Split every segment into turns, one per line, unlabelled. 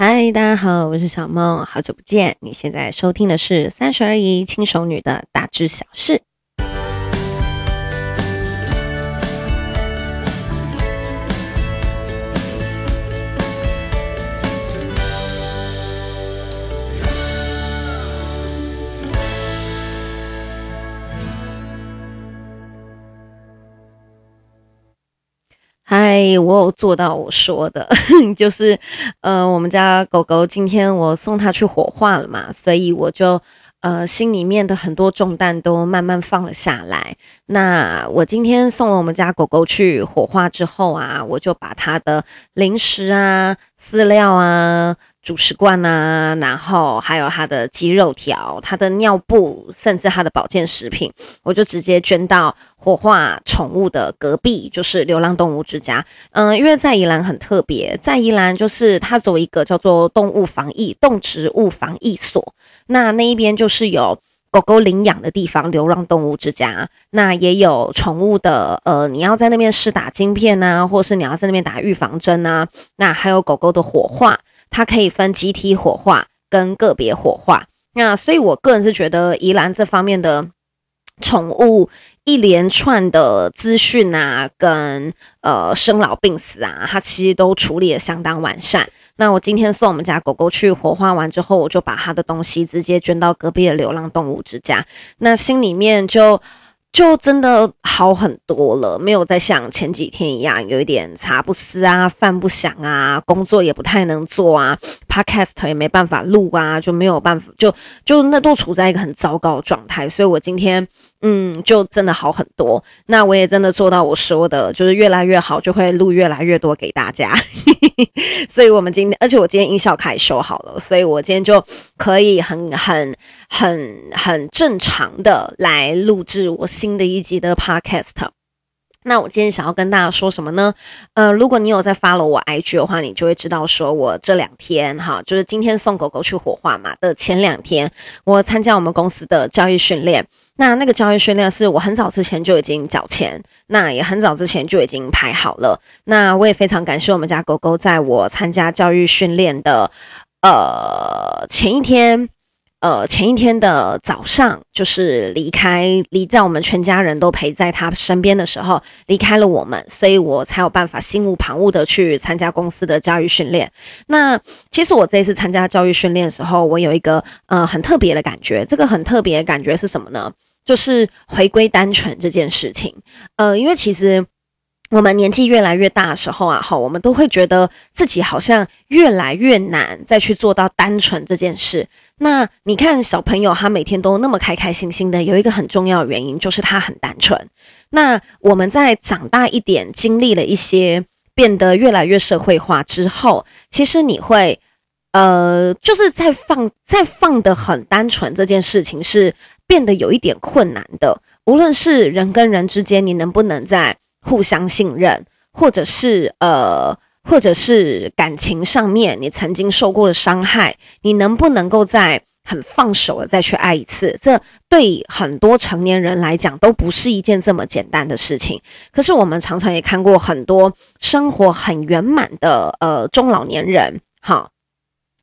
嗨，大家好，我是小梦，好久不见。你现在收听的是《三十而已，轻熟女的大致小事》。嗨，我有做到我说的，就是，呃，我们家狗狗今天我送它去火化了嘛，所以我就，呃，心里面的很多重担都慢慢放了下来。那我今天送了我们家狗狗去火化之后啊，我就把它的零食啊、饲料啊。主食罐啊，然后还有它的鸡肉条、它的尿布，甚至它的保健食品，我就直接捐到火化宠物的隔壁，就是流浪动物之家。嗯，因为在宜兰很特别，在宜兰就是它走一个叫做动物防疫、动植物防疫所，那那一边就是有狗狗领养的地方，流浪动物之家，那也有宠物的，呃，你要在那边施打晶片啊，或是你要在那边打预防针啊，那还有狗狗的火化。它可以分集体火化跟个别火化，那所以我个人是觉得宜兰这方面的宠物一连串的资讯啊，跟呃生老病死啊，它其实都处理得相当完善。那我今天送我们家狗狗去火化完之后，我就把它的东西直接捐到隔壁的流浪动物之家，那心里面就。就真的好很多了，没有再像前几天一样，有一点茶不思啊，饭不想啊，工作也不太能做啊。，Podcast 也没办法录啊，就没有办法，就就那都处在一个很糟糕的状态，所以我今天。嗯，就真的好很多。那我也真的做到我说的，就是越来越好，就会录越来越多给大家。所以，我们今天，而且我今天音效开始修好了，所以我今天就可以很、很、很、很正常的来录制我新的一集的 Podcast。那我今天想要跟大家说什么呢？呃，如果你有在 follow 我 IG 的话，你就会知道，说我这两天哈，就是今天送狗狗去火化嘛的前两天，我参加我们公司的教育训练。那那个教育训练是我很早之前就已经缴钱，那也很早之前就已经排好了。那我也非常感谢我们家狗狗，在我参加教育训练的呃前一天，呃前一天的早上，就是离开离在我们全家人都陪在他身边的时候离开了我们，所以我才有办法心无旁骛的去参加公司的教育训练。那其实我这一次参加教育训练的时候，我有一个呃很特别的感觉，这个很特别的感觉是什么呢？就是回归单纯这件事情，呃，因为其实我们年纪越来越大的时候啊，哈，我们都会觉得自己好像越来越难再去做到单纯这件事。那你看小朋友，他每天都那么开开心心的，有一个很重要的原因就是他很单纯。那我们在长大一点，经历了一些变得越来越社会化之后，其实你会，呃，就是在放在放得很单纯这件事情是。变得有一点困难的，无论是人跟人之间，你能不能在互相信任，或者是呃，或者是感情上面，你曾经受过的伤害，你能不能够在很放手的再去爱一次？这对很多成年人来讲都不是一件这么简单的事情。可是我们常常也看过很多生活很圆满的呃中老年人，哈，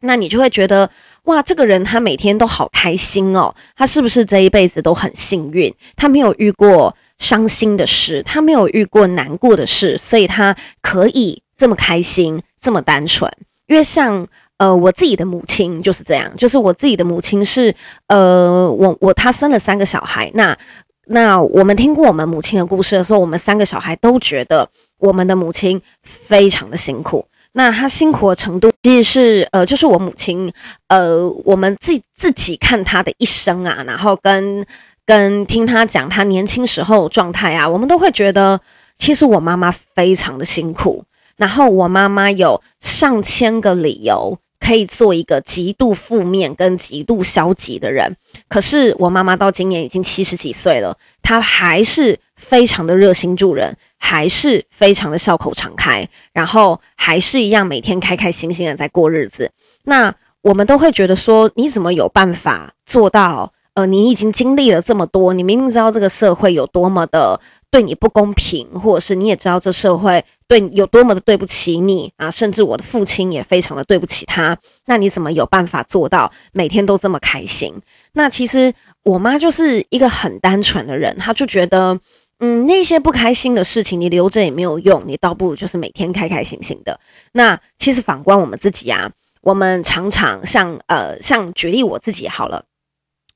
那你就会觉得。哇，这个人他每天都好开心哦，他是不是这一辈子都很幸运？他没有遇过伤心的事，他没有遇过难过的事，所以他可以这么开心，这么单纯。因为像呃我自己的母亲就是这样，就是我自己的母亲是呃我我她生了三个小孩，那那我们听过我们母亲的故事的时候，我们三个小孩都觉得我们的母亲非常的辛苦。那他辛苦的程度，其实是呃，就是我母亲，呃，我们自己自己看她的一生啊，然后跟跟听他讲他年轻时候状态啊，我们都会觉得，其实我妈妈非常的辛苦，然后我妈妈有上千个理由可以做一个极度负面跟极度消极的人，可是我妈妈到今年已经七十几岁了，她还是非常的热心助人。还是非常的笑口常开，然后还是一样每天开开心心的在过日子。那我们都会觉得说，你怎么有办法做到？呃，你已经经历了这么多，你明明知道这个社会有多么的对你不公平，或者是你也知道这社会对你有多么的对不起你啊，甚至我的父亲也非常的对不起他。那你怎么有办法做到每天都这么开心？那其实我妈就是一个很单纯的人，她就觉得，嗯，那些不开心的事情你留着也没有用，你倒不如就是每天开开心心的。那其实反观我们自己啊，我们常常像呃，像举例我自己好了。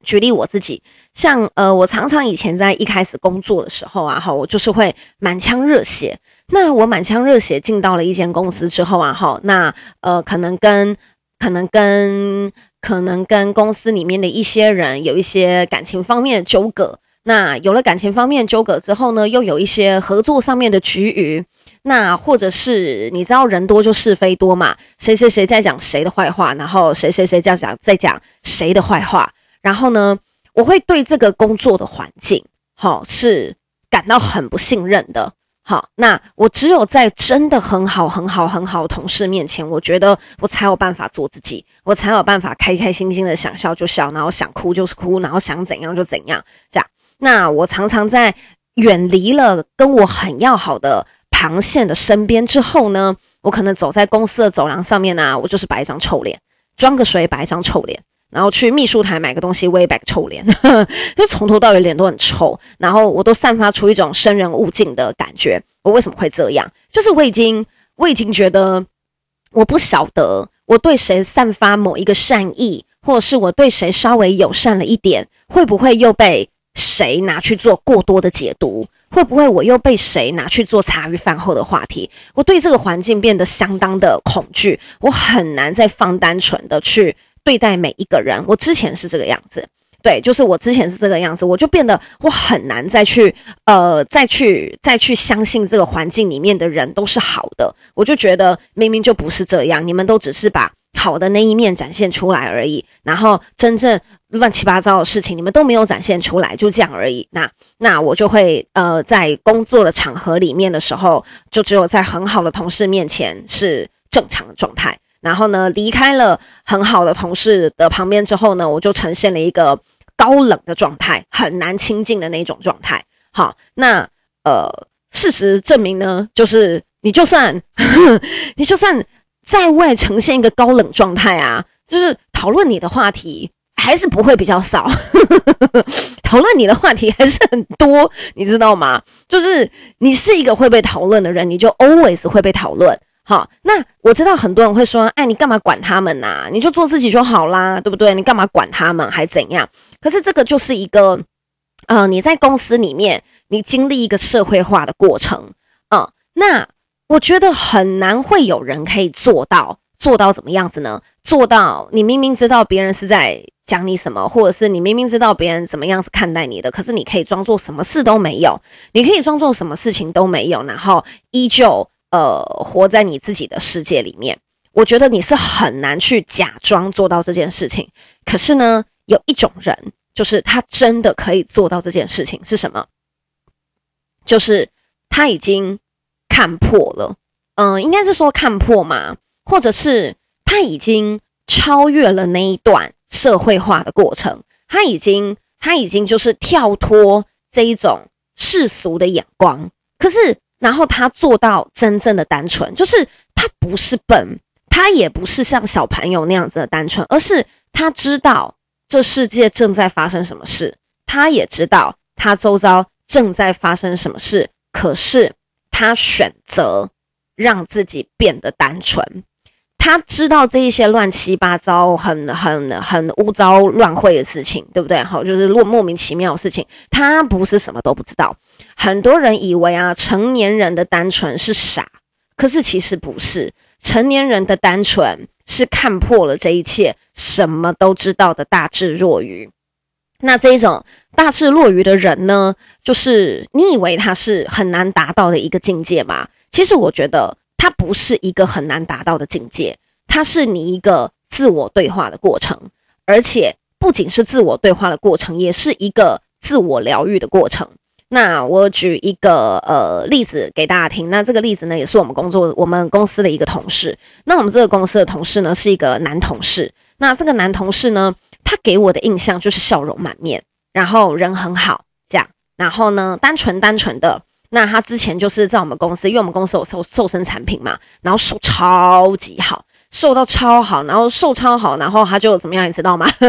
举例我自己，像呃，我常常以前在一开始工作的时候啊，哈，我就是会满腔热血。那我满腔热血进到了一间公司之后啊，哈，那呃，可能跟可能跟可能跟公司里面的一些人有一些感情方面的纠葛。那有了感情方面纠葛之后呢，又有一些合作上面的局驭。那或者是你知道人多就是非多嘛，谁谁谁在讲谁的坏话，然后谁谁谁在讲在讲谁的坏话。然后呢，我会对这个工作的环境，好，是感到很不信任的。好，那我只有在真的很好、很好、很好的同事面前，我觉得我才有办法做自己，我才有办法开开心心的想笑就笑，然后想哭就是哭，然后想怎样就怎样。这样，那我常常在远离了跟我很要好的螃蟹的身边之后呢，我可能走在公司的走廊上面呢、我就是摆一张臭脸，装个水，摆一张臭脸。然后去秘书台买个东西，我也摆个臭脸，就从头到尾脸都很臭，然后我都散发出一种生人勿近的感觉。我为什么会这样？就是我已经我已经觉得，我不晓得我对谁散发某一个善意，或者是我对谁稍微友善了一点，会不会又被谁拿去做过多的解读？会不会我又被谁拿去做茶余饭后的话题？我对这个环境变得相当的恐惧，我很难再放单纯的去。对待每一个人，我之前是这个样子，对，就是我之前是这个样子，我就变得我很难再去呃再去再去相信这个环境里面的人都是好的，我就觉得明明就不是这样，你们都只是把好的那一面展现出来而已，然后真正乱七八糟的事情你们都没有展现出来，就这样而已。那那我就会呃在工作的场合里面的时候，就只有在很好的同事面前是正常的状态。然后呢，离开了很好的同事的旁边之后呢，我就呈现了一个高冷的状态，很难亲近的那种状态。好，那呃，事实证明呢，就是你就算呵 你就算在外呈现一个高冷状态啊，就是讨论你的话题还是不会比较少，讨论你的话题还是很多，你知道吗？就是你是一个会被讨论的人，你就 always 会被讨论。好，那我知道很多人会说，哎，你干嘛管他们呐？你就做自己就好啦，对不对？你干嘛管他们，还怎样？可是这个就是一个，呃，你在公司里面，你经历一个社会化的过程，嗯，那我觉得很难会有人可以做到，做到怎么样子呢？做到你明明知道别人是在讲你什么，或者是你明明知道别人怎么样子看待你的，可是你可以装作什么事都没有，你可以装作什么事情都没有，然后依旧。呃，活在你自己的世界里面，我觉得你是很难去假装做到这件事情。可是呢，有一种人，就是他真的可以做到这件事情，是什么？就是他已经看破了，嗯、应该是说看破嘛，或者是他已经超越了那一段社会化的过程，他已经，他已经就是跳脱这一种世俗的眼光，可是。然后他做到真正的单纯，就是他不是笨，他也不是像小朋友那样子的单纯，而是他知道这世界正在发生什么事，他也知道他周遭正在发生什么事，可是他选择让自己变得单纯。他知道这一些乱七八糟、很很很污糟乱秽的事情，对不对？好，就是莫莫名其妙的事情，他不是什么都不知道。很多人以为啊，成年人的单纯是傻，可是其实不是。成年人的单纯是看破了这一切，什么都知道的大智若愚。那这一种大智若愚的人呢，就是你以为他是很难达到的一个境界吗？其实我觉得。它不是一个很难达到的境界，它是你一个自我对话的过程，而且不仅是自我对话的过程，也是一个自我疗愈的过程。那我举一个呃例子给大家听，那这个例子呢，也是我们工作我们公司的一个同事。那我们这个公司的同事呢，是一个男同事。那这个男同事呢，他给我的印象就是笑容满面，然后人很好，这样，然后呢，单纯单纯的。那他之前就是在我们公司，因为我们公司有瘦瘦身产品嘛，然后瘦超级好，瘦到超好，然后瘦超好，然后他就怎么样，你知道吗？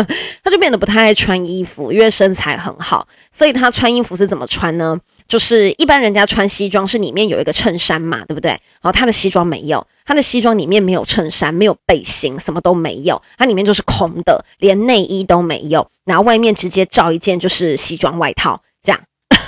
他就变得不太爱穿衣服，因为身材很好，所以他穿衣服是怎么穿呢？就是一般人家穿西装是里面有一个衬衫嘛，对不对？然后他的西装没有，他的西装里面没有衬衫，没有背心，什么都没有，它里面就是空的，连内衣都没有，然后外面直接罩一件就是西装外套，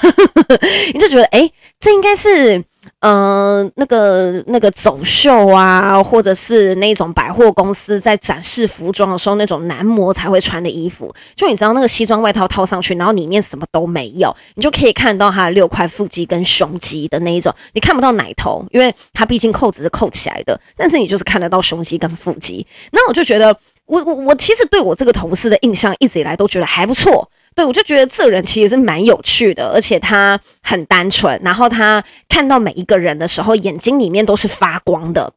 你就觉得，诶，这应该是，嗯、呃，那个那个走秀啊，或者是那种百货公司在展示服装的时候，那种男模才会穿的衣服。就你知道，那个西装外套套上去，然后里面什么都没有，你就可以看到他的六块腹肌跟胸肌的那一种。你看不到奶头，因为它毕竟扣子是扣起来的，但是你就是看得到胸肌跟腹肌。那我就觉得，我我我其实对我这个同事的印象一直以来都觉得还不错。对，我就觉得这个人其实是蛮有趣的，而且他很单纯，然后他看到每一个人的时候，眼睛里面都是发光的，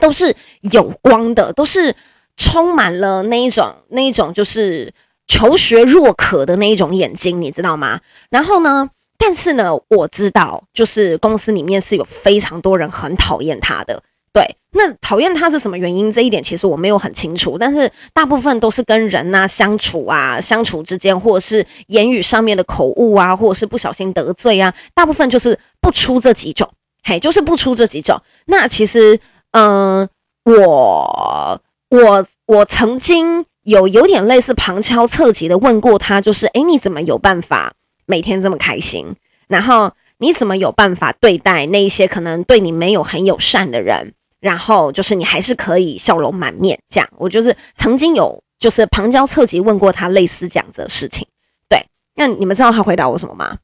都是有光的，都是充满了那一种那一种就是求学若渴的那一种眼睛，你知道吗？然后呢，但是呢，我知道，就是公司里面是有非常多人很讨厌他的。对，那讨厌他是什么原因？这一点其实我没有很清楚，但是大部分都是跟人呐相处啊，相处之间，或者是言语上面的口误啊，或者是不小心得罪啊，大部分就是不出这几种，嘿，就是不出这几种。那其实，嗯、我我我曾经有有点类似旁敲侧击的问过他，就是，诶，你怎么有办法每天这么开心？然后你怎么有办法对待那一些可能对你没有很友善的人？然后就是你还是可以笑容满面，这样。我就是曾经有就是旁敲侧击问过他类似这样子的事情，对。那你们知道他回答我什么吗？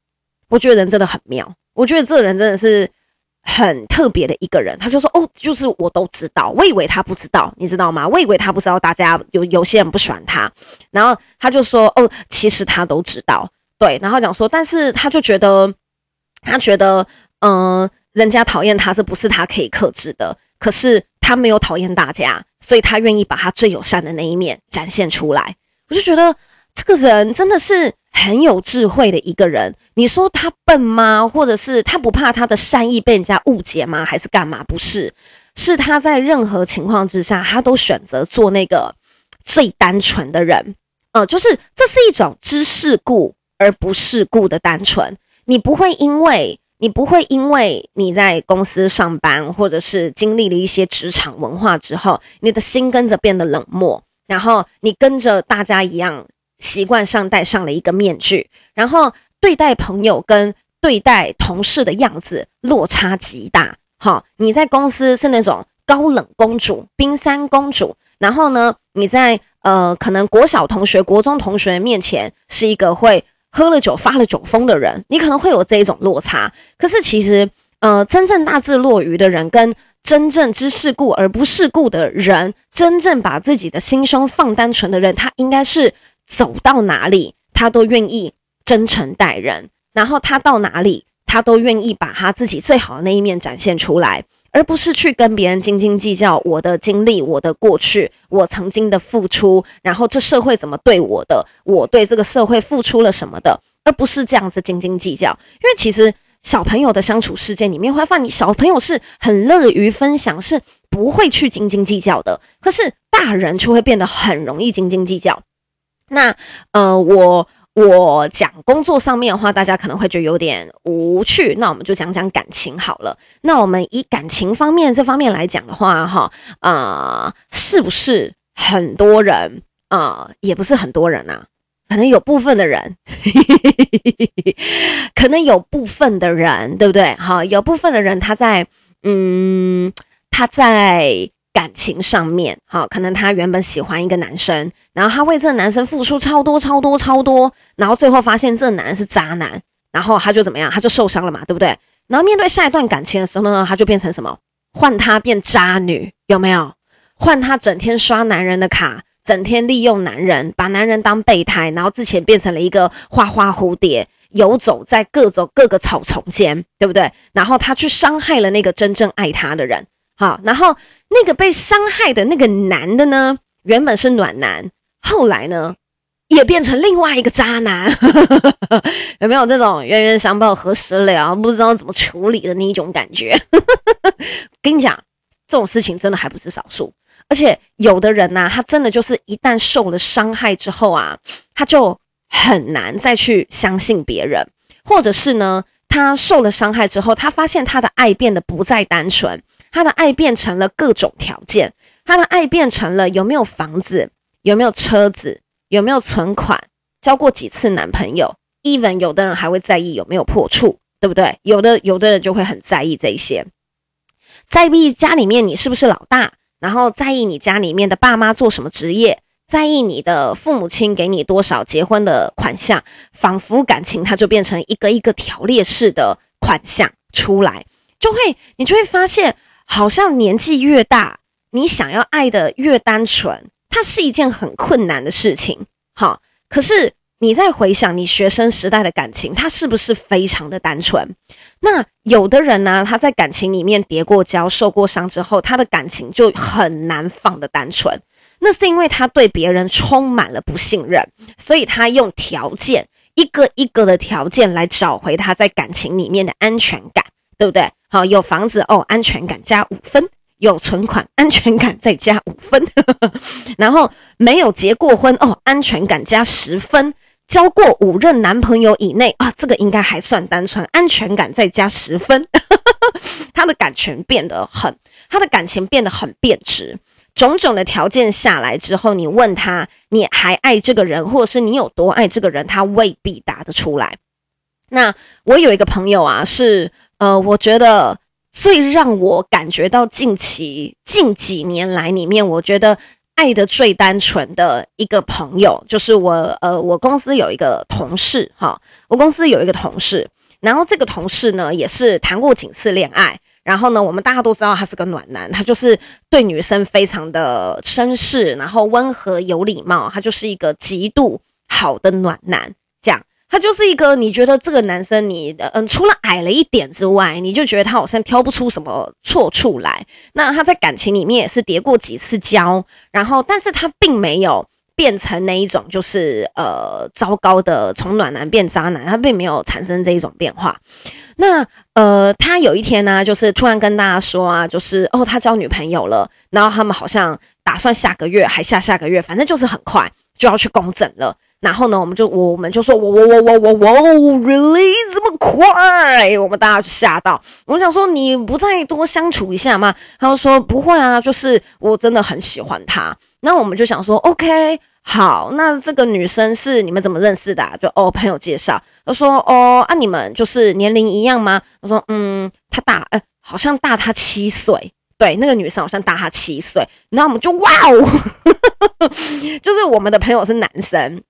我觉得人真的很妙，我觉得这个人真的是很特别的一个人。他就说：“哦，就是我都知道，我以为他不知道，你知道吗？我以为他不知道，大家有有些人不喜欢他。然后他就说：哦，其实他都知道，对。然后讲说，但是他就觉得，他觉得，嗯、人家讨厌他，这不是他可以克制的。”可是他没有讨厌大家，所以他愿意把他最友善的那一面展现出来。我就觉得这个人真的是很有智慧的一个人。你说他笨吗？或者是他不怕他的善意被人家误解吗？还是干嘛？不是，是他在任何情况之下，他都选择做那个最单纯的人。呃，就是这是一种知世故而不世故的单纯。你不会因为。你不会因为你在公司上班，或者是经历了一些职场文化之后，你的心跟着变得冷漠，然后你跟着大家一样习惯上戴上了一个面具，然后对待朋友跟对待同事的样子落差极大。好，你在公司是那种高冷公主、冰山公主，然后呢，你在呃可能国小同学、国中同学面前是一个会。喝了酒发了酒疯的人，你可能会有这一种落差。可是其实，呃，真正大智若愚的人，跟真正知世故而不世故的人，真正把自己的心胸放单纯的人，他应该是走到哪里，他都愿意真诚待人，然后他到哪里，他都愿意把他自己最好的那一面展现出来。而不是去跟别人斤斤计较我的经历、我的过去、我曾经的付出，然后这社会怎么对我的，我对这个社会付出了什么的，而不是这样子斤斤计较。因为其实小朋友的相处世界里面，会发现你小朋友是很乐于分享，是不会去斤斤计较的。可是大人却会变得很容易斤斤计较。那呃，我。我讲工作上面的话，大家可能会觉得有点无趣，那我们就讲讲感情好了。那我们以感情方面这方面来讲的话，哈，啊，是不是很多人啊、也不是很多人啊，可能有部分的人，可能有部分的人，对不对？哈，有部分的人他在，嗯，他在。感情上面，好，可能他原本喜欢一个男生，然后他为这个男生付出超多超多超多，然后最后发现这个男人是渣男，然后他就怎么样？他就受伤了嘛，对不对？然后面对下一段感情的时候呢，他就变成什么？换他变渣女，有没有？换他整天刷男人的卡，整天利用男人，把男人当备胎，然后之前变成了一个花花蝴蝶，游走在各种各个草丛间，对不对？然后他去伤害了那个真正爱他的人。好，然后那个被伤害的那个男的呢，原本是暖男，后来呢，也变成另外一个渣男，有没有这种冤冤相报何时了，不知道怎么处理的那一种感觉？跟你讲，这种事情真的还不是少数，而且有的人呐、啊，他真的就是一旦受了伤害之后啊，他就很难再去相信别人，或者是呢，他受了伤害之后，他发现他的爱变得不再单纯，他的爱变成了各种条件。他的爱变成了有没有房子，有没有车子，有没有存款，交过几次男朋友，even 有的人还会在意有没有破处，对不对？有的有的人就会很在意这一些，在意家里面你是不是老大，然后在意你家里面的爸妈做什么职业，在意你的父母亲给你多少结婚的款项，仿佛感情它就变成一个一个条列式的款项出来，就会你就会发现，好像年纪越大。你想要爱的越单纯，它是一件很困难的事情。好，可是你再回想你学生时代的感情，它是不是非常的单纯？那有的人呢，他在感情里面跌过跤、受过伤之后，他的感情就很难放的单纯。那是因为他对别人充满了不信任，所以他用条件一个一个的条件来找回他在感情里面的安全感，对不对？好，有房子哦，安全感加五分。有存款，安全感再加五分，然后没有结过婚哦，安全感加十分，交过五任男朋友以内啊，这个应该还算单纯，安全感再加十分，他的感情变得很，他的感情变得很变质，种种的条件下来之后，你问他你还爱这个人，或者是你有多爱这个人，他未必答得出来。那我有一个朋友啊，是呃，我觉得。最让我感觉到近期近几年来里面，我觉得爱的最单纯的一个朋友，就是我呃，我公司有一个同事哈，我公司有一个同事，然后这个同事呢也是谈过几次恋爱，然后呢，我们大家都知道他是个暖男，他就是对女生非常的绅士，然后温和有礼貌，他就是一个极度好的暖男，这样。他就是一个，你觉得这个男生你，嗯，除了矮了一点之外，你就觉得他好像挑不出什么错处来。那他在感情里面也是跌过几次跤，然后，但是他并没有变成那一种，就是呃，糟糕的从暖男变渣男，他并没有产生这一种变化。那呃，他有一天呢，就是突然跟大家说啊，就是哦，他交女朋友了，然后他们好像打算下个月还下下个月，反正就是很快就要去公证了。然后呢，我们就我们就说，我我我我我我，really 这么快？我们大家就吓到。我想说，你不再多相处一下吗？他就说不会啊，就是我真的很喜欢他。那我们就想说，OK，好，那这个女生是你们怎么认识的啊？就哦，朋友介绍。他说哦，啊，你们就是年龄一样吗？他说嗯，他大，哎，好像大他七岁。对，那个女生好像大他七岁。然后我们就哇哦，就是我们的朋友是男生。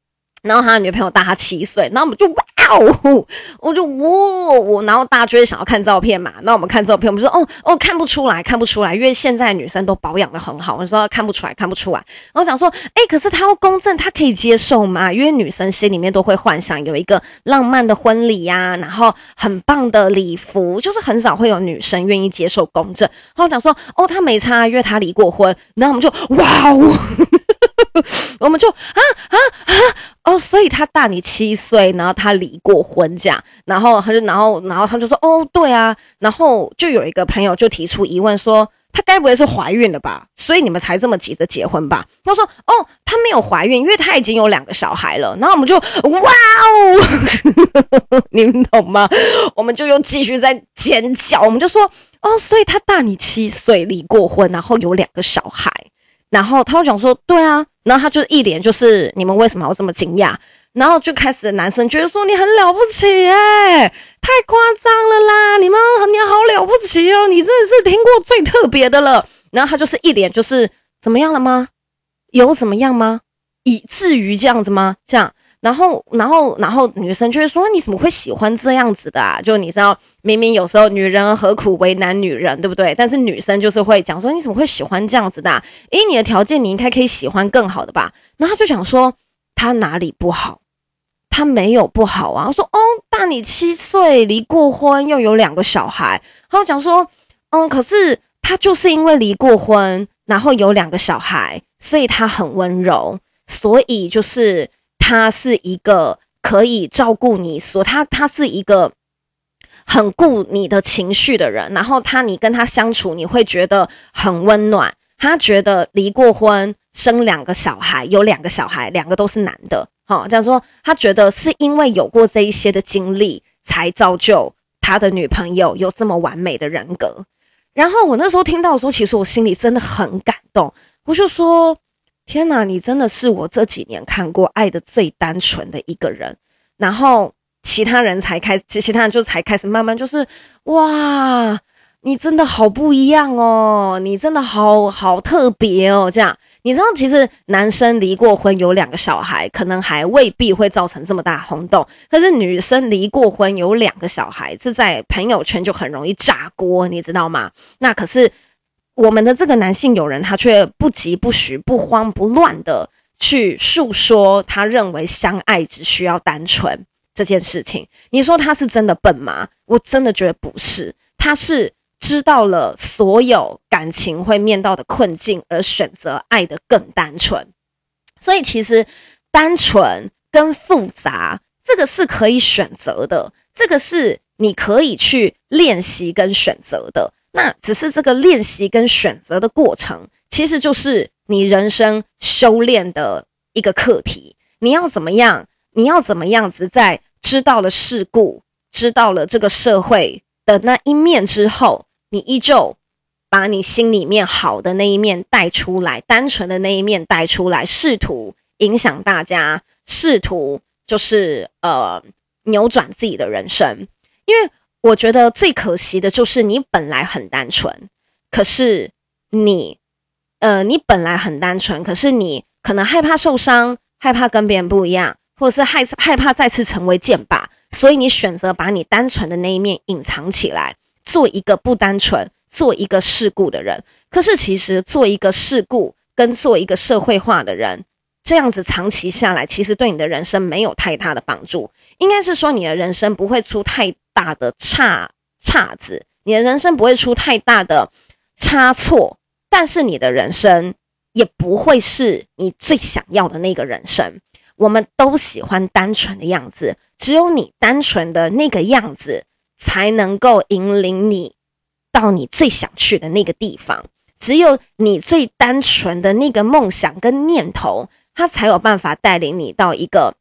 然后他的女朋友大他七岁，然后我们就哇哦，我就哇哦，然后大家就会想要看照片嘛。那我们看照片，我们说哦哦，看不出来，看不出来，因为现在女生都保养得很好。我们说看不出来，看不出来。然后讲说，哎，可是他要公证，他可以接受吗？因为女生心里面都会幻想有一个浪漫的婚礼呀、然后很棒的礼服，就是很少会有女生愿意接受公证。然后讲说，哦，他没差，因为他离过婚。然后我们就哇哦。我们就啊啊啊哦，所以他大你七岁，然后他离过婚，这样，然后他就，然后，然后他就说，哦，对啊，然后就有一个朋友就提出疑问说，他该不会是怀孕了吧？所以你们才这么急着结婚吧？他说，哦，他没有怀孕，因为他已经有两个小孩了。然后我们就哇哦，你们懂吗？我们就又继续在尖叫，我们就说，哦，所以他大你七岁，离过婚，然后有两个小孩。然后他就讲说，对啊，然后他就一脸就是你们为什么要这么惊讶？然后就开始男生觉得说你很了不起哎，太夸张了啦，你们你好了不起哦，你真的是听过最特别的了。然后他就是一脸就是怎么样了吗？有怎么样吗？以至于这样子吗？这样。然后，然后，然后女生就会说：“你怎么会喜欢这样子的啊？就你知道，明明有时候女人何苦为难女人，对不对？但是女生就是会讲说：你怎么会喜欢这样子的啊？诶，你的条件你应该可以喜欢更好的吧？然后他就讲说他哪里不好？他没有不好啊。他说：哦，大你七岁，离过婚，又有两个小孩。然后讲说：嗯，可是他就是因为离过婚，然后有两个小孩，所以他很温柔，所以就是。”他是一个可以照顾你所，他他是一个很顾你的情绪的人，然后他你跟他相处，你会觉得很温暖。他觉得离过婚，生两个小孩，有两个小孩，两个都是男的。好，这样说，他觉得是因为有过这一些的经历，才造就他的女朋友有这么完美的人格。然后我那时候听到的时候，其实我心里真的很感动。我就说：“天哪，你真的是我这几年看过爱的最单纯的一个人。”然后其他人才开，其其他人就才开始慢慢就是哇。你真的好不一样哦，你真的好好特别哦，这样你知道，其实男生离过婚有两个小孩，可能还未必会造成这么大轰动，可是女生离过婚有两个小孩，这在朋友圈就很容易炸锅，你知道吗？那可是我们的这个男性友人，他却不疾不徐、不慌不乱的去诉说，他认为相爱只需要单纯这件事情。你说他是真的笨吗？我真的觉得不是，他是。知道了所有感情会面到的困境，而选择爱的更单纯。所以其实单纯跟复杂，这个是可以选择的，这个是你可以去练习跟选择的。那只是这个练习跟选择的过程，其实就是你人生修炼的一个课题。你要怎么样？你要怎么样子在知道了世故，知道了这个社会的那一面之后，你依旧把你心里面好的那一面带出来，单纯的那一面带出来，试图影响大家，试图就是呃扭转自己的人生。因为我觉得最可惜的就是你本来很单纯，可是你呃你本来很单纯，可是你可能害怕受伤，害怕跟别人不一样，或者是害害怕再次成为箭靶，所以你选择把你单纯的那一面隐藏起来。做一个不单纯、做一个世故的人，可是其实做一个世故跟做一个社会化的人，这样子长期下来，其实对你的人生没有太大的帮助。应该是说，你的人生不会出太大的岔岔子，你的人生不会出太大的差错，但是你的人生也不会是你最想要的那个人生。我们都喜欢单纯的样子，只有你单纯的那个样子。才能够引领你到你最想去的那个地方。只有你最单纯的那个梦想跟念头，他才有办法带领你到一个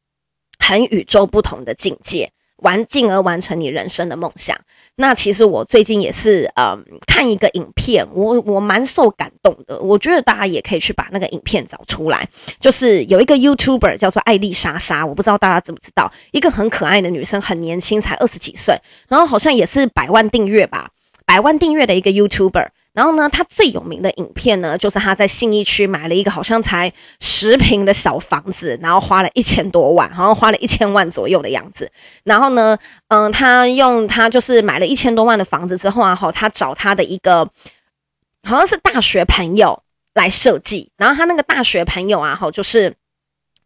很与众不同的境界。完，进而完成你人生的梦想。那其实我最近也是，嗯，看一个影片，我我蛮受感动的。我觉得大家也可以去把那个影片找出来。就是有一个 YouTuber 叫做艾丽莎莎，我不知道大家知不知道，一个很可爱的女生，很年轻，才二十几岁，然后好像也是百万订阅吧，百万订阅的一个 YouTuber。然后呢，他最有名的影片呢，就是他在信义区买了一个好像才十坪的小房子，然后花了一千多万，好像花了一千万左右的样子。然后呢，嗯，他用他就是买了一千多万的房子之后啊，哈，他找他的一个好像是大学朋友来设计。然后他那个大学朋友啊，哈，就是。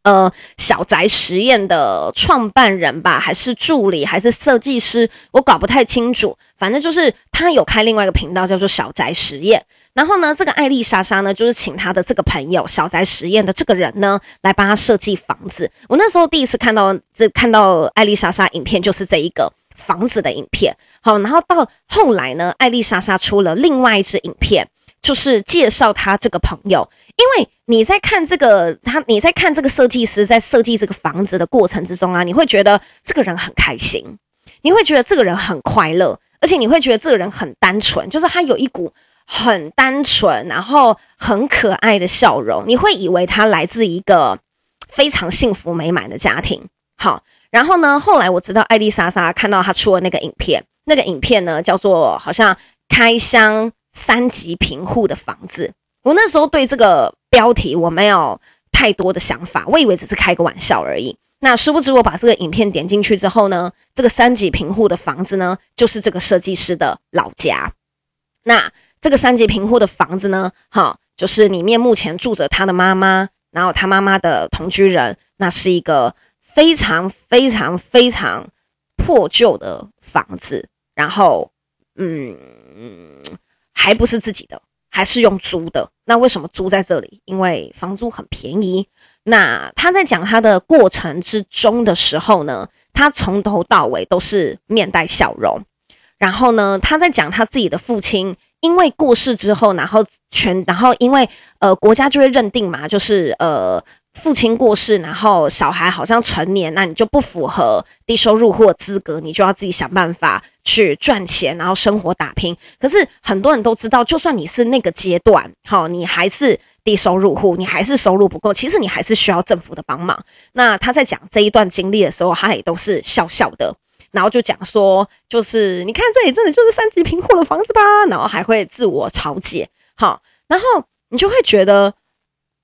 呃，小宅实验的创办人吧，还是助理，还是设计师，我搞不太清楚。反正就是他有开另外一个频道，叫做小宅实验。然后呢，这个艾丽莎莎呢，就是请他的这个朋友小宅实验的这个人呢，来帮他设计房子。我那时候第一次看到这看到艾丽莎莎影片，就是这一个房子的影片。好，然后到后来呢，艾丽莎莎出了另外一支影片。就是介绍他这个朋友，因为你在看这个他，你在看这个设计师在设计这个房子的过程之中啊，你会觉得这个人很开心，你会觉得这个人很快乐，而且你会觉得这个人很单纯，就是他有一股很单纯，然后很可爱的笑容，你会以为他来自一个非常幸福美满的家庭。好，然后呢，后来我知道艾丽莎莎看到他出了那个影片，那个影片呢叫做好像开箱。三级贫户的房子，我那时候对这个标题我没有太多的想法，我以为只是开个玩笑而已。那殊不知我把这个影片点进去之后呢，这个三级贫户的房子呢，就是这个设计师的老家。那这个三级贫户的房子呢，哈，就是里面目前住着他的妈妈，然后他妈妈的同居人，那是一个非常非常非常破旧的房子，然后，嗯。还不是自己的，还是用租的。那为什么租在这里？因为房租很便宜。那他在讲他的过程之中的时候呢，他从头到尾都是面带笑容。然后呢，他在讲他自己的父亲因为过世之后，然后全，然后因为呃国家就会认定嘛，就是呃。父亲过世，然后小孩好像成年，那你就不符合低收入户资格，你就要自己想办法去赚钱，然后生活打拼。可是很多人都知道，就算你是那个阶段，好，你还是低收入户，你还是收入不够，其实你还是需要政府的帮忙。那他在讲这一段经历的时候，他也都是笑笑的，然后就讲说，就是你看这里真的就是三级贫户的房子吧，然后还会自我嘲解，好，然后你就会觉得。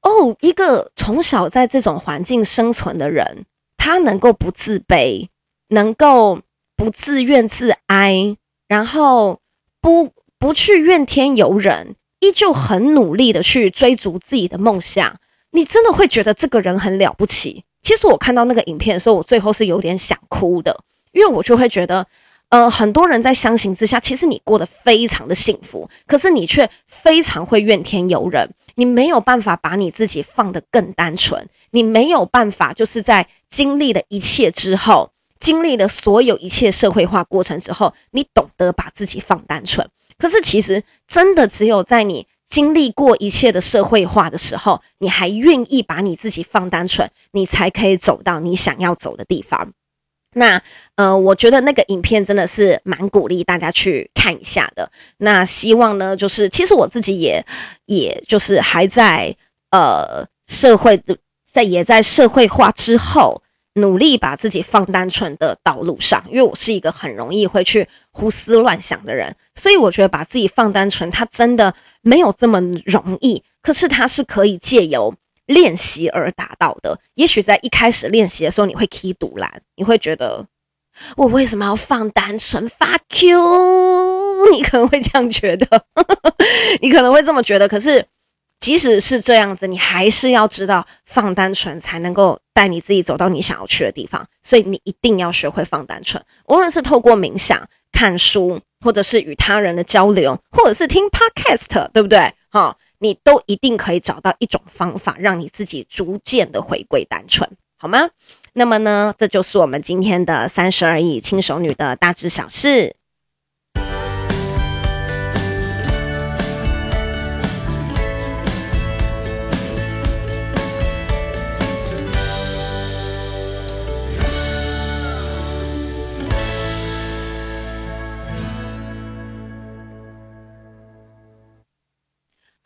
哦，一个从小在这种环境生存的人，他能够不自卑，能够不自怨自哀，然后不不去怨天尤人，依旧很努力的去追逐自己的梦想，你真的会觉得这个人很了不起。其实我看到那个影片的时候，我最后是有点想哭的，因为我就会觉得，呃，很多人在相形之下，其实你过得非常的幸福，可是你却非常会怨天尤人。你没有办法把你自己放得更单纯，你没有办法就是在经历了一切之后，经历了所有一切社会化过程之后，你懂得把自己放单纯。可是其实真的只有在你经历过一切的社会化的时候，你还愿意把你自己放单纯，你才可以走到你想要走的地方。那呃，我觉得那个影片真的是蛮鼓励大家去看一下的。那希望呢，就是其实我自己也，也就是还在呃社会在也在社会化之后，努力把自己放单纯的道路上。因为我是一个很容易会去胡思乱想的人，所以我觉得把自己放单纯，它真的没有这么容易。可是它是可以借由。练习而达到的，也许在一开始练习的时候，你会起赌烂，你会觉得我为什么要放单纯发 Q？你可能会这样觉得，你可能会这么觉得。可是即使是这样子，你还是要知道放单纯才能够带你自己走到你想要去的地方。所以你一定要学会放单纯，无论是透过冥想、看书，或者是与他人的交流，或者是听 Podcast，对不对？哈。你都一定可以找到一种方法，让你自己逐渐的回归单纯，好吗？那么呢，这就是我们今天的三十而已轻熟女的大致小事。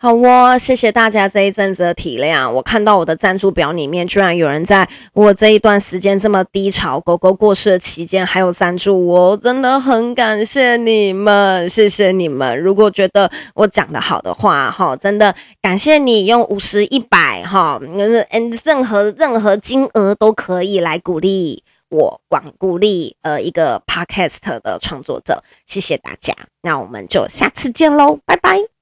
好哦，谢谢大家这一阵子的体谅。我看到我的赞助表里面，居然有人在我这一段时间这么低潮、狗狗过世的期间还有赞助我，真的很感谢你们，谢谢你们。如果觉得我讲得好的话，哈，真的感谢你用五十、一百，哈，就是嗯，任何任何金额都可以来鼓励我，广鼓励呃一个 podcast 的创作者。谢谢大家，那我们就下次见喽，拜拜。